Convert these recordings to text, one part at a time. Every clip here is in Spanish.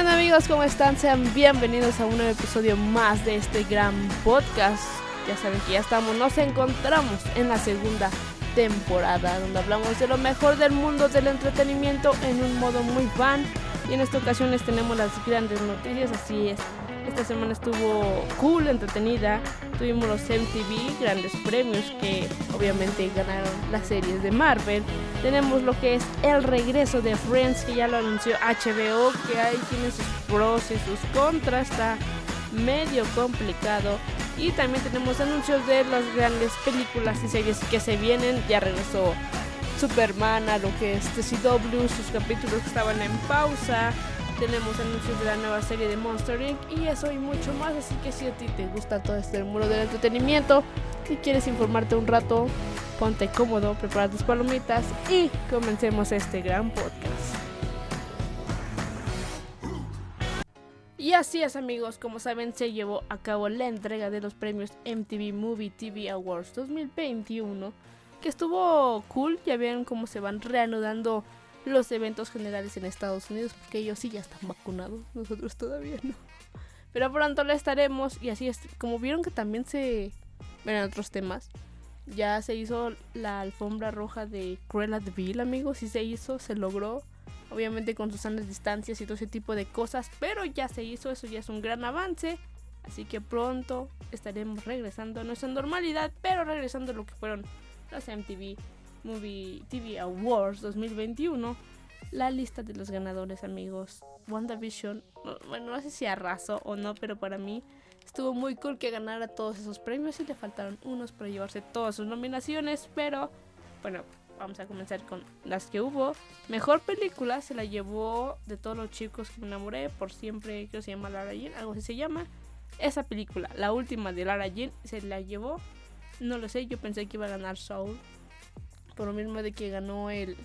¿Qué onda amigos? ¿Cómo están? Sean bienvenidos a un nuevo episodio más de este gran podcast. Ya saben que ya estamos, nos encontramos en la segunda temporada donde hablamos de lo mejor del mundo del entretenimiento en un modo muy fan. Y en esta ocasión les tenemos las grandes noticias, así es. Esta semana estuvo cool, entretenida. Tuvimos los MTV, grandes premios que obviamente ganaron las series de Marvel. Tenemos lo que es el regreso de Friends, que ya lo anunció HBO, que ahí tiene sus pros y sus contras. Está medio complicado. Y también tenemos anuncios de las grandes películas y series que se vienen. Ya regresó Superman lo que es CW, sus capítulos que estaban en pausa tenemos anuncios de la nueva serie de Monster Inc. y eso y mucho más. Así que si a ti te gusta todo este muro del entretenimiento y quieres informarte un rato, ponte cómodo, prepara tus palomitas y comencemos este gran podcast. Y así es amigos, como saben se llevó a cabo la entrega de los premios MTV Movie TV Awards 2021, que estuvo cool, ya vieron cómo se van reanudando los eventos generales en Estados Unidos, porque ellos sí ya están vacunados, nosotros todavía no. Pero pronto lo estaremos y así es, como vieron que también se ven otros temas, ya se hizo la alfombra roja de Cruella de Vil, amigos, sí se hizo, se logró, obviamente con sus sanas distancias y todo ese tipo de cosas, pero ya se hizo, eso ya es un gran avance. Así que pronto estaremos regresando a nuestra normalidad, pero regresando a lo que fueron las MTV Movie TV Awards 2021 la lista de los ganadores, amigos. WandaVision, bueno, no sé si arrasó o no, pero para mí estuvo muy cool que ganara todos esos premios y le faltaron unos para llevarse todas sus nominaciones, pero bueno, vamos a comenzar con las que hubo. Mejor película se la llevó de todos los chicos que me enamoré por siempre, creo que se llama Lara Jean, algo así se llama. Esa película, la última de Lara Jean, se la llevó. No lo sé, yo pensé que iba a ganar Soul, por lo mismo de que ganó el,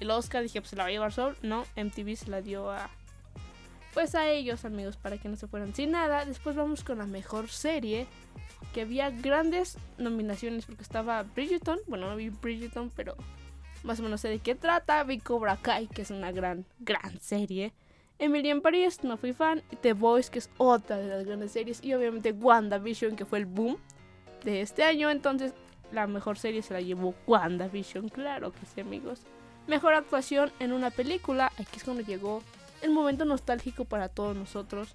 el Oscar, dije, pues se la va a llevar Soul. No, MTV se la dio a. Pues a ellos, amigos, para que no se fueran sin nada. Después vamos con la mejor serie. Que había grandes nominaciones porque estaba Bridgerton. Bueno, no vi Bridgerton, pero más o menos sé de qué trata. Vi Cobra Kai, que es una gran, gran serie. Emily en París, no fui fan. The Voice, que es otra de las grandes series. Y obviamente WandaVision, que fue el boom de este año. Entonces la mejor serie se la llevó WandaVision, claro que sí, amigos. Mejor actuación en una película, aquí es cuando llegó el momento nostálgico para todos nosotros,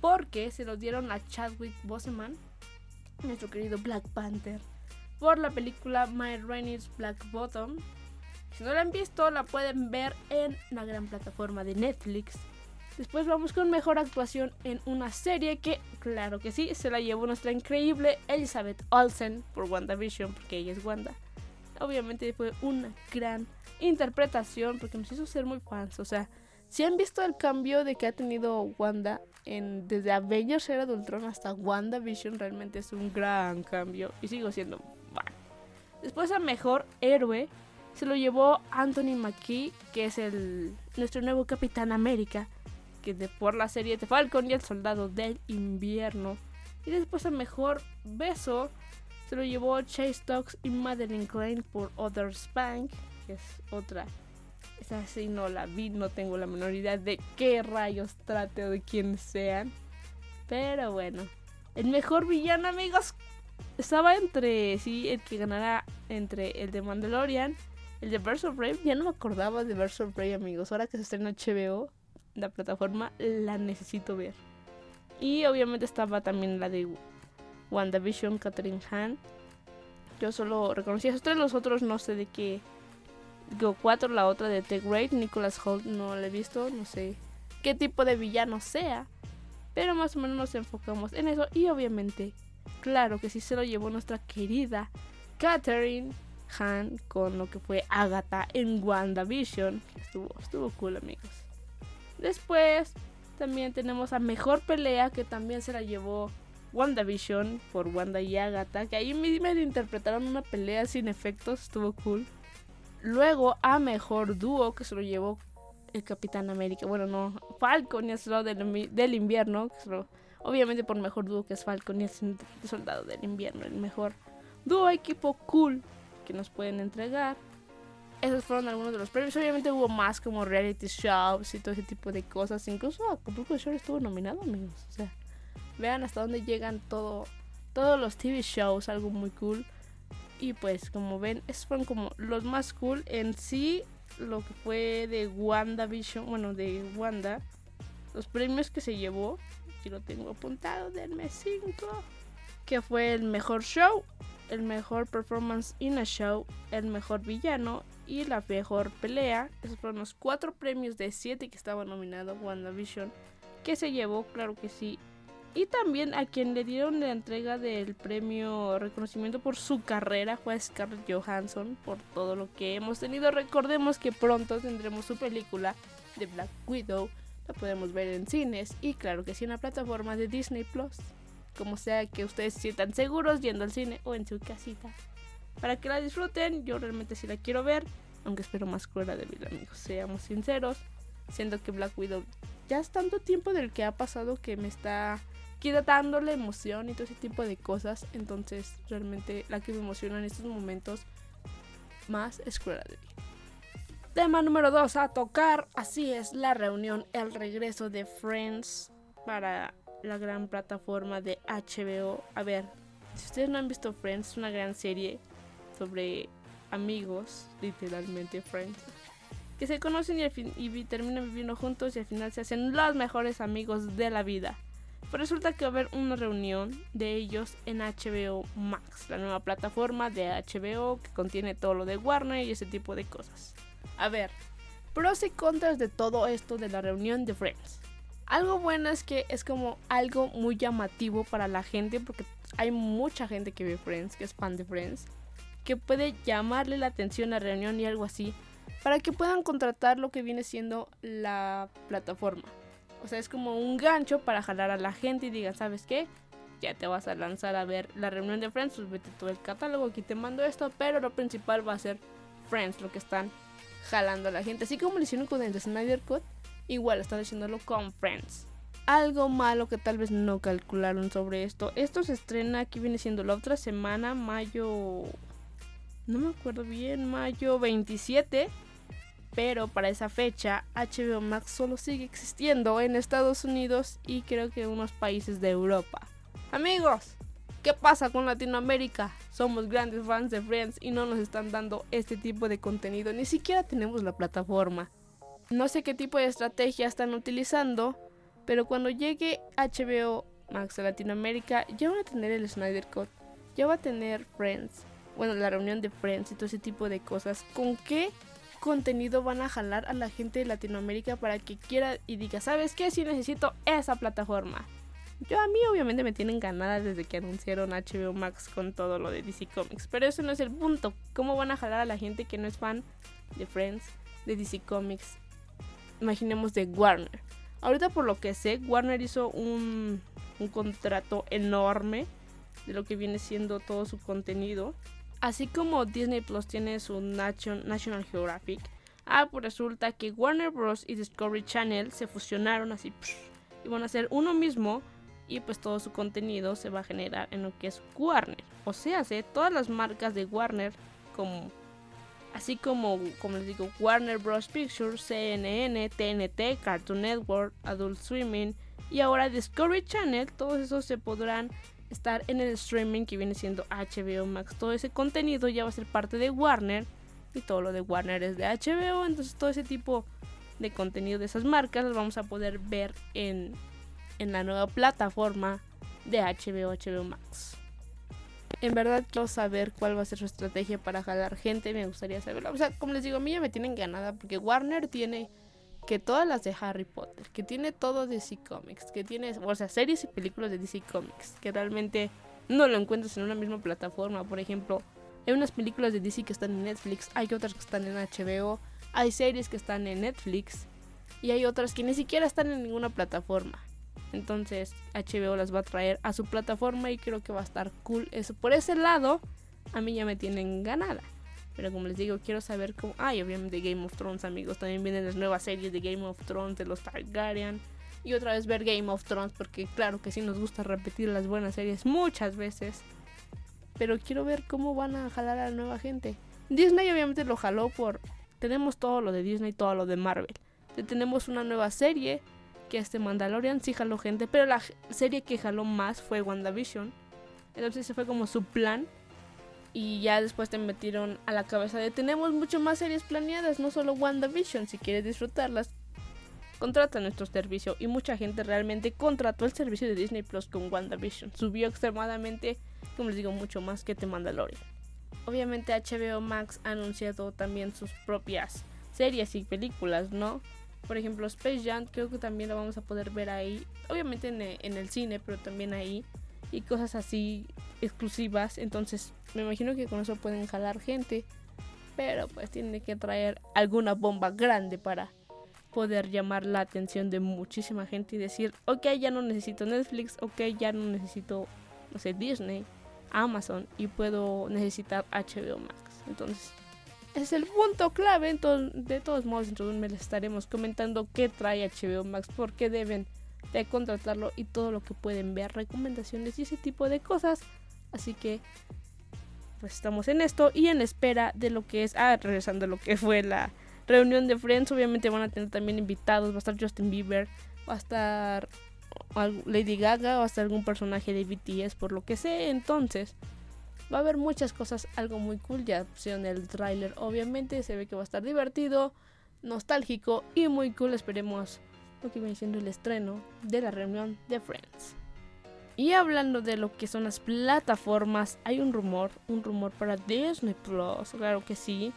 porque se lo dieron a Chadwick Boseman, nuestro querido Black Panther, por la película My Rainey's Black Bottom. Si no la han visto, la pueden ver en la gran plataforma de Netflix. Después vamos con mejor actuación en una serie que, claro que sí, se la llevó nuestra increíble Elizabeth Olsen por WandaVision, porque ella es Wanda. Obviamente fue una gran interpretación porque nos hizo ser muy fans. O sea, si han visto el cambio de que ha tenido Wanda en, desde Avengers Era de Ultron hasta WandaVision, realmente es un gran cambio y sigo siendo fan. Después a mejor héroe se lo llevó Anthony Mackie, que es el nuestro nuevo Capitán América que de por la serie de Falcon y el Soldado del Invierno. Y después a mejor beso se lo llevó Chase Dogs y Madeline Klein por Other Spank, que es otra. Esa sí no la vi, no tengo la menor idea de qué rayos trate o de quién sean. Pero bueno, el mejor villano, amigos, estaba entre, sí, el que ganara entre el de Mandalorian, el de Verse of Brave. Ya no me acordaba de Verse of Brave, amigos. Ahora que se estrena HBO, la plataforma la necesito ver. Y obviamente estaba también la de WandaVision, Catherine Han. Yo solo reconocí a esos tres, los otros no sé de qué. Go 4, la otra de The Great, Nicholas Holt no la he visto, no sé qué tipo de villano sea. Pero más o menos nos enfocamos en eso. Y obviamente, claro que sí se lo llevó nuestra querida Catherine Han con lo que fue Agatha en WandaVision. Estuvo, estuvo cool, amigos. Después también tenemos a Mejor Pelea que también se la llevó WandaVision por Wanda y Agatha, que ahí me interpretaron una pelea sin efectos, estuvo cool. Luego a Mejor Dúo que se lo llevó el Capitán América, bueno no, Falcon y el Soldado del, Invierno, obviamente por Mejor Dúo que es Falcon y el Soldado del Invierno, el mejor dúo equipo cool que nos pueden entregar. Esos fueron algunos de los premios. Obviamente hubo más como reality shows y todo ese tipo de cosas. Incluso Acapulco Shore estuvo nominado, amigos. O sea, vean hasta dónde llegan todo, todos los TV shows, algo muy cool. Y pues como ven, esos fueron como los más cool en sí. Lo que fue de WandaVision, bueno, de Wanda. Los premios que se llevó. Aquí lo tengo apuntado, denme 5. Que fue el mejor show, el mejor performance in a show, el mejor villano y la mejor pelea. Esos fueron los cuatro premios de 7 que estaba nominado WandaVision. Que se llevó, claro que sí, y también a quien le dieron la entrega del premio reconocimiento por su carrera fue a Scarlett Johansson por todo lo que hemos tenido. Recordemos que pronto tendremos su película de Black Widow. La podemos ver en cines y claro que sí en la plataforma de Disney Plus. Como sea que ustedes se sientan seguros yendo al cine o en su casita. Para que la disfruten, yo realmente sí la quiero ver. Aunque espero más cruela de vida, amigos. Seamos sinceros. Siendo que Black Widow ya es tanto tiempo del que ha pasado que me está dándole emoción y todo ese tipo de cosas. Entonces, realmente la que me emociona en estos momentos más es Cruella de Vil. Tema número 2 a tocar. Así es, la reunión, el regreso de Friends para la gran plataforma de HBO. A ver, si ustedes no han visto Friends, es una gran serie sobre amigos, literalmente Friends, que se conocen y, y terminan viviendo juntos y al final se hacen los mejores amigos de la vida. Pues resulta que va a haber una reunión de ellos en HBO Max, la nueva plataforma de HBO que contiene todo lo de Warner y ese tipo de cosas. A ver, pros y contras de todo esto de la reunión de Friends. Algo bueno es que es como algo muy llamativo para la gente porque hay mucha gente que ve Friends, que es fan de Friends, que puede llamarle la atención a la reunión y algo así para que puedan contratar lo que viene siendo la plataforma. O sea, es como un gancho para jalar a la gente y digan, ¿sabes qué? Ya te vas a lanzar a ver la reunión de Friends, pues vete todo el catálogo, aquí te mando esto, pero lo principal va a ser Friends, lo que están jalando a la gente. Así como lo hicieron con el de Snyder Cut, igual están haciéndolo con Friends. Algo malo que tal vez no calcularon sobre esto. Esto se estrena, aquí viene siendo la otra semana, mayo... No me acuerdo bien, mayo 27 pero para esa fecha HBO Max solo sigue existiendo en Estados Unidos y creo que en unos países de Europa. Amigos, ¿qué pasa con Latinoamérica? Somos grandes fans de Friends y no nos están dando este tipo de contenido, ni siquiera tenemos la plataforma. No sé qué tipo de estrategia están utilizando, pero cuando llegue HBO Max a Latinoamérica ya van a tener el Snyder Cut, ya va a tener Friends, bueno, la reunión de Friends y todo ese tipo de cosas. ¿Con qué contenido van a jalar a la gente de Latinoamérica para que quiera y diga, ¿sabes qué? Si necesito esa plataforma. Yo a mí obviamente me tienen ganada desde que anunciaron HBO Max con todo lo de DC Comics, pero eso no es el punto. ¿Cómo van a jalar a la gente que no es fan de Friends, de DC Comics? Imaginemos de Warner. Ahorita por lo que sé, Warner hizo un, un contrato enorme de lo que viene siendo todo su contenido Así como Disney Plus tiene su National Geographic, ah, pues resulta que Warner Bros. y Discovery Channel se fusionaron así y van a hacer uno mismo y pues todo su contenido se va a generar en lo que es Warner. O sea, todas las marcas de Warner como así como como les digo Warner Bros Pictures, CNN, TNT, Cartoon Network, Adult Swimming y ahora Discovery Channel, todos esos se podrán estar en el streaming que viene siendo HBO Max. Todo ese contenido ya va a ser parte de Warner y todo lo de Warner es de HBO. Entonces todo ese tipo de contenido de esas marcas los vamos a poder ver en, en la nueva plataforma de HBO, HBO Max. En verdad quiero saber cuál va a ser su estrategia para jalar gente, me gustaría saberlo. O sea, como les digo, a mí ya me tienen ganada porque Warner tiene que todas las de Harry Potter, que tiene todo DC Comics, que tiene, o sea, series y películas de DC Comics, que realmente no lo encuentras en una misma plataforma. Por ejemplo, hay unas películas de DC que están en Netflix, hay otras que están en HBO, hay series que están en Netflix y hay otras que ni siquiera están en ninguna plataforma. Entonces HBO las va a traer a su plataforma y creo que va a estar cool. Eso por ese lado, a mí ya me tienen ganada. Pero como les digo, quiero saber cómo. Ay, obviamente Game of Thrones, amigos. También vienen las nuevas series de Game of Thrones, de los Targaryen. Y otra vez ver Game of Thrones, porque claro que sí nos gusta repetir las buenas series muchas veces. Pero quiero ver cómo van a jalar a la nueva gente. Disney obviamente lo jaló por... Tenemos todo lo de Disney, todo lo de Marvel. Tenemos una nueva serie, que este Mandalorian sí jaló gente, pero la serie que jaló más fue WandaVision. Entonces ese fue como su plan. Y ya después te metieron a la cabeza de tenemos mucho más series planeadas, no solo WandaVision. Si quieres disfrutarlas, contrata nuestro servicio. Y mucha gente realmente contrató el servicio de Disney Plus con WandaVision. Subió extremadamente, como les digo, mucho más que The Mandalorian. Obviamente HBO Max ha anunciado también sus propias series y películas, ¿no? Por ejemplo, Space Jam creo que también lo vamos a poder ver ahí. Obviamente en, en el cine, pero también ahí. Y cosas así exclusivas. Entonces me imagino que con eso pueden jalar gente. Pero pues tiene que traer alguna bomba grande para poder llamar la atención de muchísima gente y decir, ok, ya no necesito Netflix, ok, ya no necesito, no sé, Disney. Amazon y puedo necesitar HBO Max. Entonces, es el punto clave. Entonces, de todos modos, dentro de les estaremos comentando qué trae HBO Max, por qué deben de contratarlo y todo lo que pueden ver, recomendaciones y ese tipo de cosas. Así que, pues estamos en esto y en espera de lo que es, ah, regresando a lo que fue la reunión de Friends, obviamente van a tener también invitados, va a estar Justin Bieber, va a estar Lady Gaga o hasta algún personaje de BTS por lo que sé. Entonces va a haber muchas cosas, algo muy cool. Ya pusieron el tráiler, obviamente se ve que va a estar divertido, nostálgico y muy cool. Esperemos lo que viene siendo el estreno de la reunión de Friends. Y hablando de lo que son las plataformas, hay un rumor, un rumor para Disney Plus, claro que sí,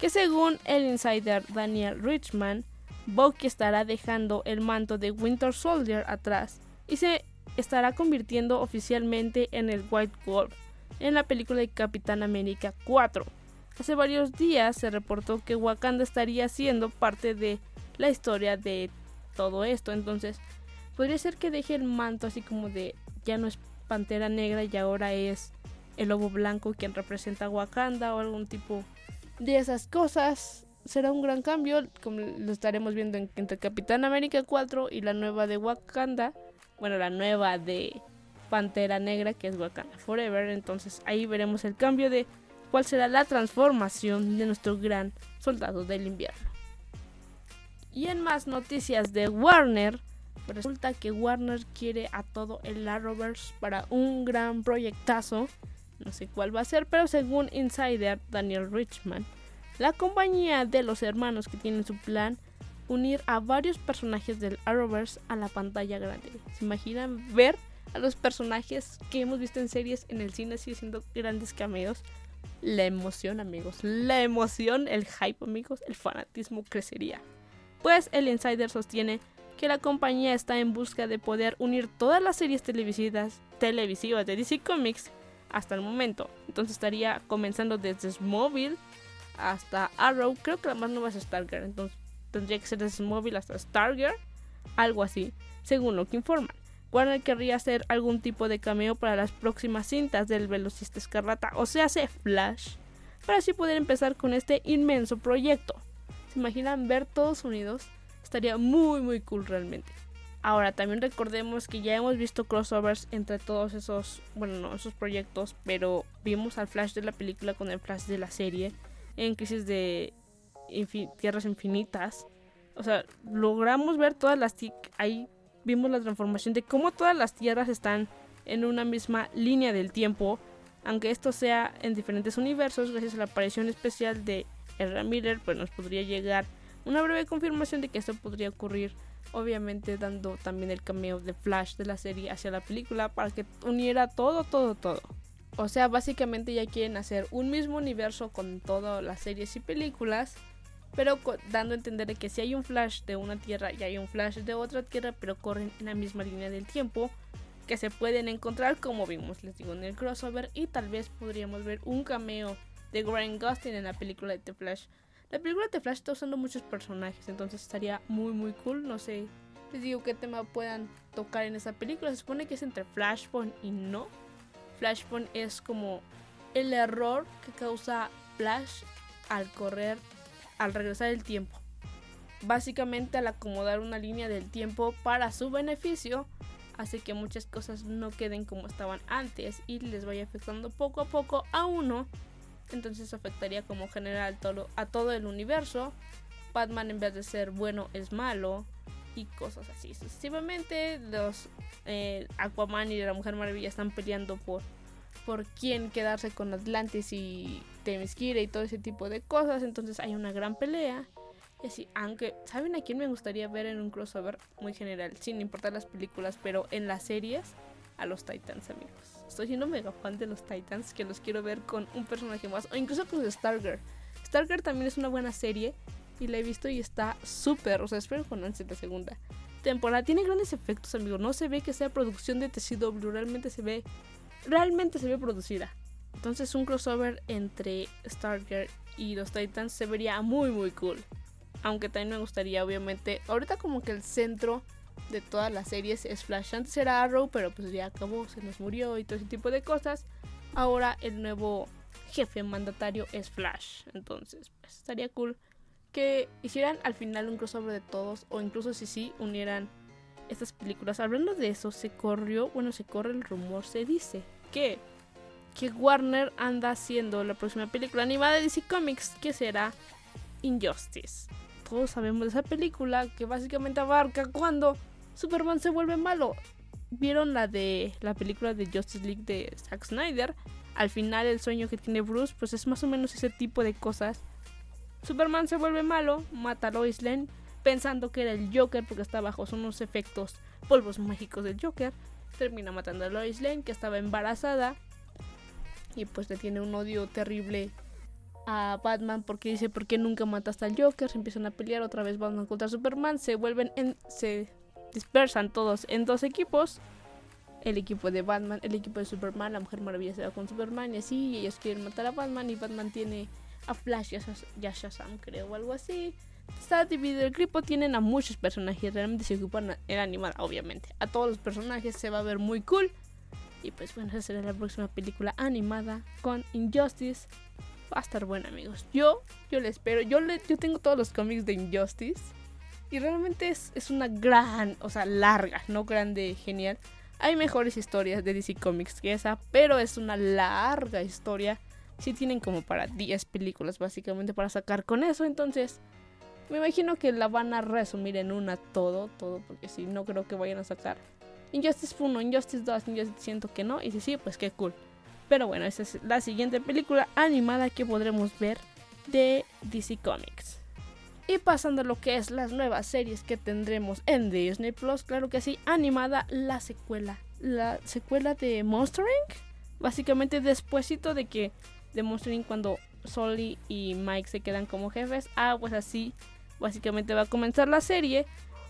que según el insider Daniel Richman, Bucky estará dejando el manto de Winter Soldier atrás y se estará convirtiendo oficialmente en el White Wolf en la película de Capitán América 4. Hace varios días se reportó que Wakanda estaría siendo parte de la historia de todo esto, entonces podría ser que deje el manto así como de ya no es Pantera Negra y ahora es el Lobo Blanco quien representa a Wakanda o algún tipo de esas cosas será un gran cambio, como lo estaremos viendo entre Capitán América 4 y la nueva de Wakanda. Bueno, la nueva de Pantera Negra, que es Wakanda Forever. Entonces ahí veremos el cambio de cuál será la transformación de nuestro gran soldado del invierno. Y en más noticias de Warner, resulta que Warner quiere a todo el Arrowverse para un gran proyectazo. No sé cuál va a ser, pero según Insider Daniel Richman, la compañía de los hermanos que tienen su plan unir a varios personajes del Arrowverse a la pantalla grande. ¿Se imaginan ver a los personajes que hemos visto en series en el cine así haciendo grandes cameos? La emoción, amigos, la emoción, el hype, amigos, el fanatismo crecería. Pues el insider sostiene que la compañía está en busca de poder unir todas las series televisivas, de DC Comics hasta el momento. Entonces estaría comenzando desde Smallville hasta Arrow. Creo que la más nueva es Stargirl. Entonces tendría que ser desde móvil hasta Stargirl. Algo así, según lo que informan. Warner querría hacer algún tipo de cameo para las próximas cintas del velocista escarlata, o sea, hace Flash, para así poder empezar con este inmenso proyecto. ¿Se imaginan ver todos unidos? Estaría muy muy cool realmente. Ahora también recordemos que ya hemos visto crossovers entre todos esos, bueno, no esos proyectos, pero vimos al Flash de la película con el Flash de la serie en Crisis de Tierras Infinitas. O sea, logramos ver todas las... Ahí vimos la transformación de cómo todas las tierras están en una misma línea del tiempo. Aunque esto sea en diferentes universos, gracias a la aparición especial de Ezra Miller, pues nos podría llegar una breve confirmación de que esto podría ocurrir. Obviamente dando también el cameo de Flash de la serie hacia la película para que uniera todo, todo, todo. O sea, básicamente ya quieren hacer un mismo universo con todas las series y películas, pero dando a entender que si hay un flash de una tierra y hay un flash de otra tierra, pero corren en la misma línea del tiempo, que se pueden encontrar como vimos, les digo, en el crossover y tal vez podríamos ver un cameo de Grant Gustin en la película de The Flash. La película de The Flash está usando muchos personajes, entonces estaría muy muy cool, no sé, les digo qué tema puedan tocar en esa película, se supone que es entre Flashpoint y no, Flashpoint es como el error que causa Flash al correr, al regresar el tiempo. Básicamente al acomodar una línea del tiempo para su beneficio, hace que muchas cosas no queden como estaban antes y les vaya afectando poco a poco a uno Entonces afectaría como general todo, a todo el universo. Batman en vez de ser bueno es malo. Y cosas así. Sucesivamente los eh, Aquaman y la Mujer Maravilla están peleando por, por quién quedarse con Atlantis y Themyscira y todo ese tipo de cosas. Entonces hay una gran pelea. Y así, aunque, ¿saben a quién me gustaría ver en un crossover muy general? Sin importar las películas, pero en las series, a los Titans, amigos. Estoy siendo mega fan de los Titans, que los quiero ver con un personaje más, o incluso con Stargirl. Stargirl también es una buena serie, y la he visto y está súper, o sea, espero con ansia la segunda temporada. Tiene grandes efectos, amigos. No se ve que sea producción de TCW, realmente se ve, realmente se ve producida. Entonces un crossover entre Stargirl y los Titans se vería muy muy cool. Aunque también me gustaría, obviamente. Ahorita como que el centro de todas las series es Flash. Antes era Arrow, pero pues ya acabó, se nos murió y todo ese tipo de cosas. Ahora el nuevo jefe mandatario es Flash. Entonces, pues estaría cool que hicieran al final un crossover de todos. O incluso si sí, unieran estas películas. Hablando de eso, se corrió, bueno, se corre el rumor, se dice que, que Warner anda haciendo la próxima película animada de DC Comics, que será Injustice todos sabemos de esa película que básicamente abarca cuando Superman se vuelve malo. ¿Vieron la de la película de Justice League de Zack Snyder? Al final el sueño que tiene Bruce pues es más o menos ese tipo de cosas. Superman se vuelve malo, mata a Lois Lane pensando que era el Joker porque está bajo unos efectos polvos mágicos del Joker. Termina matando a Lois Lane que estaba embarazada y pues le tiene un odio terrible a Batman porque dice, ¿por qué nunca mataste al Joker? Se empiezan a pelear otra vez Batman contra Superman, se vuelven en... se dispersan todos en dos equipos. El equipo de Batman, el equipo de Superman, la Mujer Maravilla se va con Superman y así, ellos quieren matar a Batman y Batman tiene a Flash y a Shazam, creo, o algo así. Está dividido el equipo, tienen a muchos personajes, realmente se ocupan en animada, obviamente. A todos los personajes se va a ver muy cool. Y pues bueno, esa será la próxima película animada con Injustice Va a estar buena, amigos. Yo, yo le espero. Yo, le, yo tengo todos los cómics de Injustice. Y realmente es, es una gran, o sea, larga, no grande, genial. Hay mejores historias de DC Comics que esa, pero es una larga historia. Sí tienen como para 10 películas básicamente para sacar con eso, entonces me imagino que la van a resumir en una todo, todo, porque si no creo que vayan a sacar Injustice 1, Injustice 2, Injustice siento que no, y si sí, pues qué cool. Pero bueno, esa es la siguiente película animada que podremos ver de DC Comics. Y pasando a lo que es las nuevas series que tendremos en Disney Plus, claro que sí, animada la secuela. La secuela de Monster Inc. Básicamente despuesito de que de Monster Inc. cuando Sully y Mike se quedan como jefes. Ah, pues así básicamente va a comenzar la serie.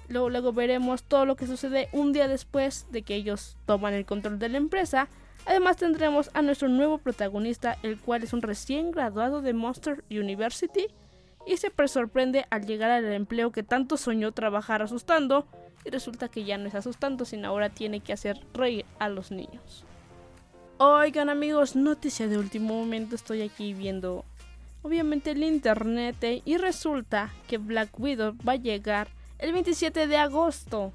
Luego, luego veremos todo lo que sucede un día después de que ellos toman el control de la empresa Además tendremos a nuestro nuevo protagonista, el cual es un recién graduado de Monster University y se sorprende al llegar al empleo que tanto soñó trabajar asustando y resulta que ya no es asustando, sino ahora tiene que hacer reír a los niños. Oigan amigos, noticia de último momento, estoy aquí viendo obviamente el internet eh, y resulta que Black Widow va a llegar el 27 de agosto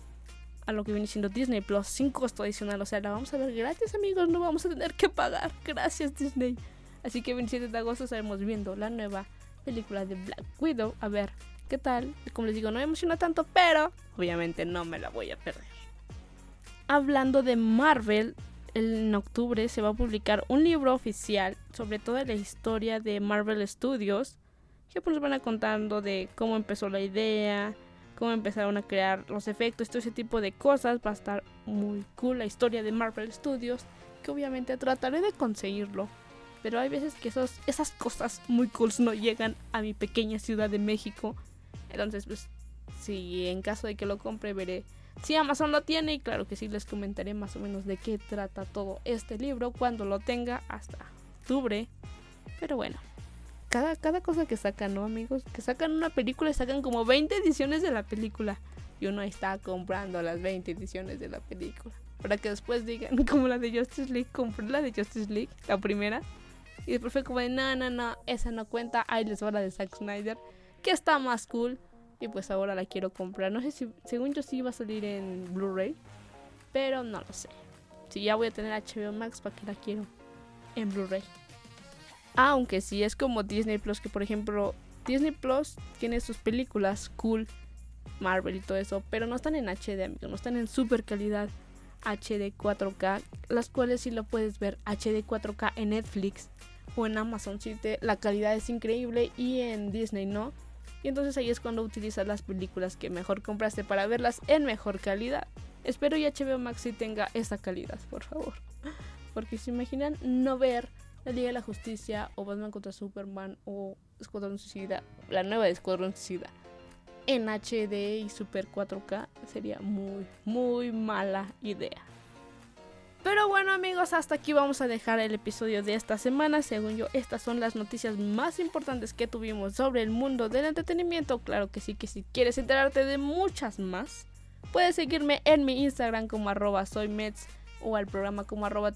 a lo que viene siendo Disney Plus sin costo adicional. O sea, la vamos a ver gratis, amigos. No vamos a tener que pagar. Gracias, Disney. Así que el 27 de agosto estaremos viendo la nueva película de Black Widow. A ver qué tal. Como les digo, no me emociona tanto, pero obviamente no me la voy a perder. Hablando de Marvel, en octubre se va a publicar un libro oficial sobre toda la historia de Marvel Studios. Que pues van a contando de cómo empezó la idea, cómo empezaron a crear los efectos, todo ese tipo de cosas. Va a estar muy cool la historia de Marvel Studios, que obviamente trataré de conseguirlo. Pero hay veces que esas cosas muy cool no llegan a mi pequeña ciudad de México. Entonces, pues, si en caso de que lo compre, veré si Amazon lo tiene. Y claro que sí, les comentaré más o menos de qué trata todo este libro cuando lo tenga hasta octubre. Pero bueno, cada, cosa que sacan, ¿no, amigos? Que sacan una película y sacan como 20 ediciones de la película. Y uno está comprando las 20 ediciones de la película. Para que después digan, como la de Justice League, compré la de Justice League, la primera. Y después fue como de, no, no, no, esa no cuenta. Ahí les va la de Zack Snyder, que está más cool. Y pues ahora la quiero comprar. No sé si, según yo sí iba a salir en Blu-ray. Pero no lo sé. Si ya voy a tener HBO Max, ¿para qué la quiero en Blu-ray? Aunque sí es como Disney Plus, que por ejemplo, Disney Plus tiene sus películas cool, Marvel y todo eso, pero no están en HD, amigos, no están en super calidad HD 4K, las cuales sí lo puedes ver HD 4K en Netflix o en Amazon, si la calidad es increíble y en Disney no. Y entonces ahí es cuando utilizas las películas que mejor compraste para verlas en mejor calidad. Espero y HBO Max sí tenga esa calidad, por favor. Porque se imaginan no ver la Liga de la Justicia o Batman contra Superman o Escuadrón Suicida, la nueva de Escuadrón Suicida en HD y Super 4K sería muy, muy mala idea. Pero bueno amigos, hasta aquí vamos a dejar el episodio de esta semana. Según yo, estas son las noticias más importantes que tuvimos sobre el mundo del entretenimiento. Claro que sí, que si quieres enterarte de muchas más, puedes seguirme en mi Instagram como arroba soymets o al programa como arroba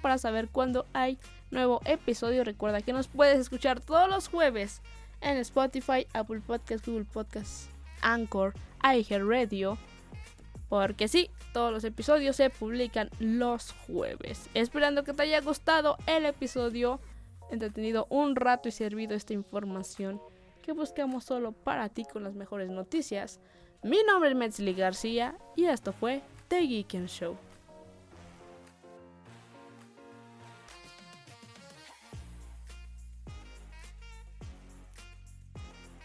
para saber cuándo hay nuevo episodio. Recuerda que nos puedes escuchar todos los jueves en Spotify, Apple Podcasts, Google Podcasts, Anchor, iHeartRadio. Porque sí, todos los episodios se publican los jueves. Esperando que te haya gustado el episodio, entretenido un rato y servido esta información que buscamos solo para ti con las mejores noticias. Mi nombre es Metzli García y esto fue The Geek Show.